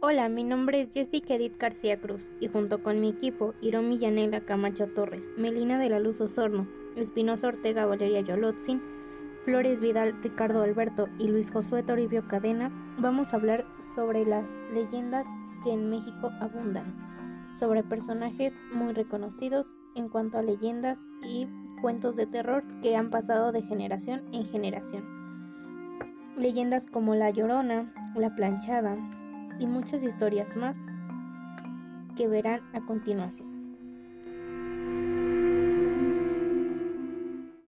Hola, mi nombre es Jessica Edith García Cruz y junto con mi equipo, Iromi Yanela Camacho Torres, Melina de la Luz Osorno, Espinosa Ortega Valeria Yolotzin, Flores Vidal, Ricardo Alberto y Luis Josué Toribio Cadena, vamos a hablar sobre las leyendas que en México abundan, sobre personajes muy reconocidos en cuanto a leyendas y cuentos de terror que han pasado de generación en generación. Leyendas como La Llorona, La Planchada y muchas historias más que verán a continuación.